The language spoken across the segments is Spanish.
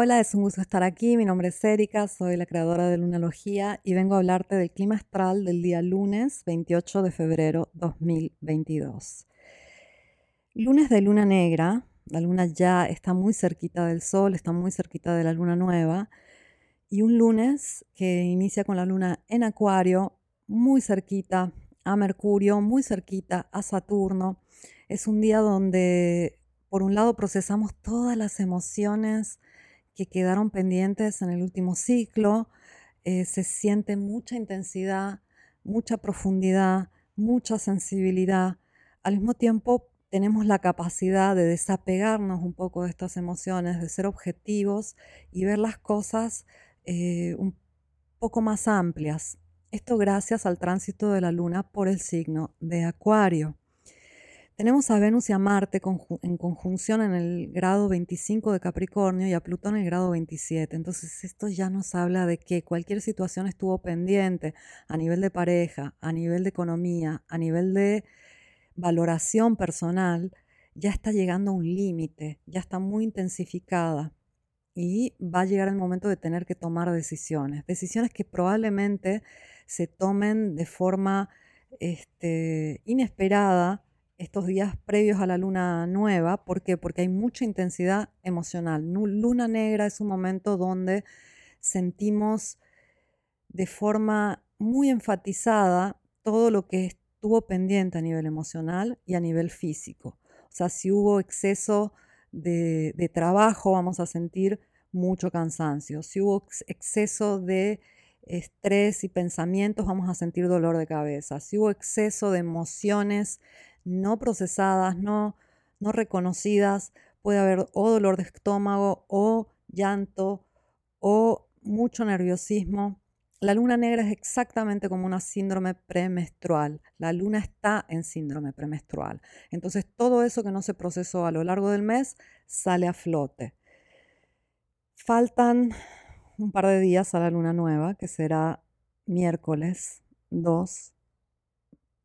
Hola, es un gusto estar aquí. Mi nombre es Erika, soy la creadora de Lunalogía y vengo a hablarte del clima astral del día lunes 28 de febrero 2022. Lunes de luna negra, la luna ya está muy cerquita del sol, está muy cerquita de la luna nueva y un lunes que inicia con la luna en acuario, muy cerquita a Mercurio, muy cerquita a Saturno. Es un día donde por un lado procesamos todas las emociones, que quedaron pendientes en el último ciclo. Eh, se siente mucha intensidad, mucha profundidad, mucha sensibilidad. Al mismo tiempo, tenemos la capacidad de desapegarnos un poco de estas emociones, de ser objetivos y ver las cosas eh, un poco más amplias. Esto gracias al tránsito de la luna por el signo de Acuario. Tenemos a Venus y a Marte en conjunción en el grado 25 de Capricornio y a Plutón en el grado 27. Entonces esto ya nos habla de que cualquier situación estuvo pendiente a nivel de pareja, a nivel de economía, a nivel de valoración personal, ya está llegando a un límite, ya está muy intensificada y va a llegar el momento de tener que tomar decisiones. Decisiones que probablemente se tomen de forma este, inesperada estos días previos a la luna nueva. ¿Por qué? Porque hay mucha intensidad emocional. Luna negra es un momento donde sentimos de forma muy enfatizada todo lo que estuvo pendiente a nivel emocional y a nivel físico. O sea, si hubo exceso de, trabajo, vamos a sentir mucho cansancio. Si hubo exceso de estrés y pensamientos, vamos a sentir dolor de cabeza. Si hubo exceso de emociones no procesadas, no, no reconocidas, puede haber o dolor de estómago o llanto o mucho nerviosismo. La luna negra es exactamente como una síndrome premenstrual. La luna está en síndrome premenstrual. Entonces todo eso que no se procesó a lo largo del mes sale a flote. Faltan un par de días a la luna nueva, que será miércoles 2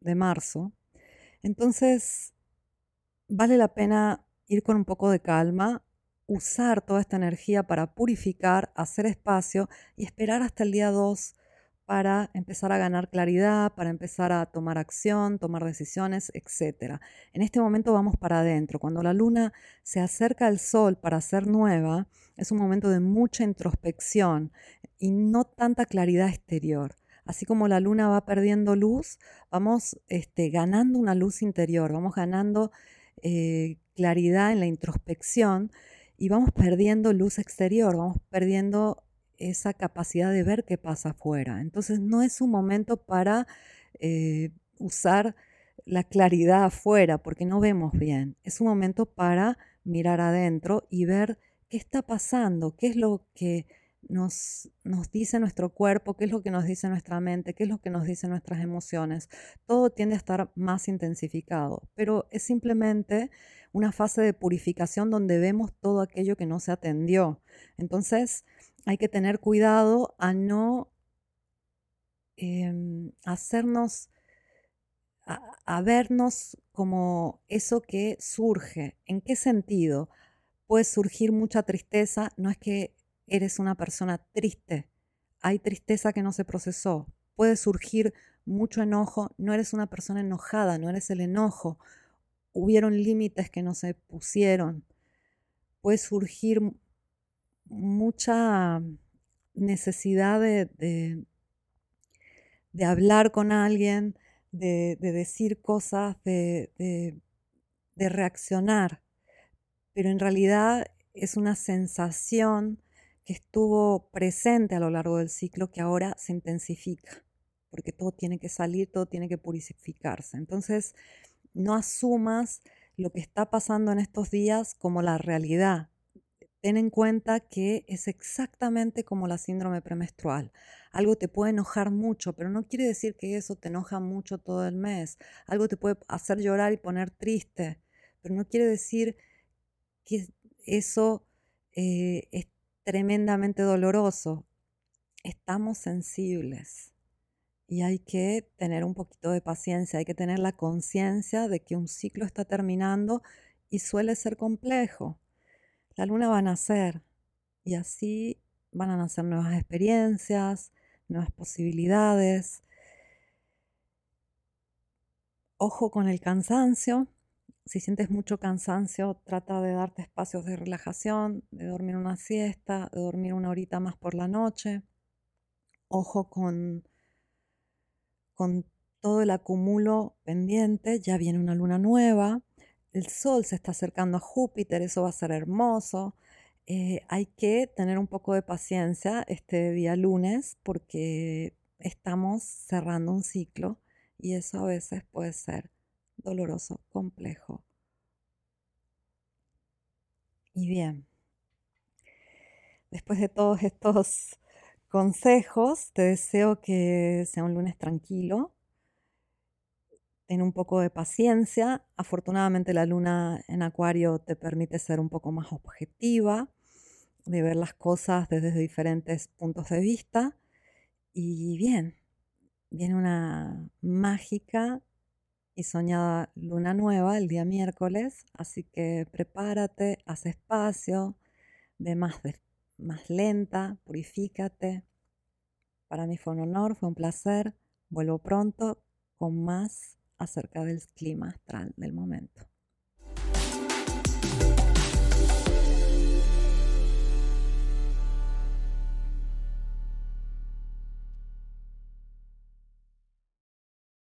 de marzo. Entonces, vale la pena ir con un poco de calma, usar toda esta energía para purificar, hacer espacio y esperar hasta el día 2 para empezar a ganar claridad, para empezar a tomar acción, tomar decisiones, etc. En este momento vamos para adentro. Cuando la luna se acerca al sol para ser nueva, es un momento de mucha introspección y no tanta claridad exterior así como la luna va perdiendo luz, vamos este, ganando una luz interior, vamos ganando eh, claridad en la introspección y vamos perdiendo luz exterior, vamos perdiendo esa capacidad de ver qué pasa afuera. Entonces no es un momento para eh, usar la claridad afuera porque no vemos bien, es un momento para mirar adentro y ver qué está pasando, qué es lo que nos, nos dice nuestro cuerpo, qué es lo que nos dice nuestra mente, qué es lo que nos dicen nuestras emociones. Todo tiende a estar más intensificado, pero es simplemente una fase de purificación donde vemos todo aquello que no se atendió. Entonces hay que tener cuidado a no em, hacernos, a vernos como eso que surge. ¿En qué sentido? Puede surgir mucha tristeza, no es que eres una persona triste, hay tristeza que no se procesó, puede surgir mucho enojo, no eres una persona enojada, no eres el enojo, hubieron límites que no se pusieron, puede surgir mucha necesidad de, de, hablar con alguien, de, decir cosas, de, de reaccionar, pero en realidad es una sensación que estuvo presente a lo largo del ciclo que ahora se intensifica, porque todo tiene que salir, todo tiene que purificarse. Entonces, no asumas lo que está pasando en estos días como la realidad. Ten en cuenta que es exactamente como la síndrome premenstrual. Algo te puede enojar mucho, pero no quiere decir que eso te enoja mucho todo el mes. Algo te puede hacer llorar y poner triste, pero no quiere decir que eso eh, tremendamente doloroso. Estamos sensibles y hay que tener un poquito de paciencia, hay que tener la conciencia de que un ciclo está terminando y suele ser complejo. La luna va a nacer, y así van a nacer nuevas experiencias, nuevas posibilidades. Ojo con el cansancio. Si sientes mucho cansancio, trata de darte espacios de relajación, de dormir una siesta, de dormir una horita más por la noche. Ojo con, con todo el acumulo pendiente, ya viene una luna nueva, el Sol se está acercando a Júpiter, eso va a ser hermoso. Eh, hay que tener un poco de paciencia este día lunes porque estamos cerrando un ciclo y eso a veces puede ser doloroso, complejo. Y bien, después de todos estos consejos, te deseo que sea un lunes tranquilo, ten un poco de paciencia. Afortunadamente la luna en acuario te permite ser un poco más objetiva, de ver las cosas desde diferentes puntos de vista. Y bien, viene una mágica y soñada luna nueva el día miércoles, así que prepárate, haz espacio, ve más, más lenta, purifícate. Para mí fue un honor, fue un placer. Vuelvo pronto con más acerca del clima astral del momento.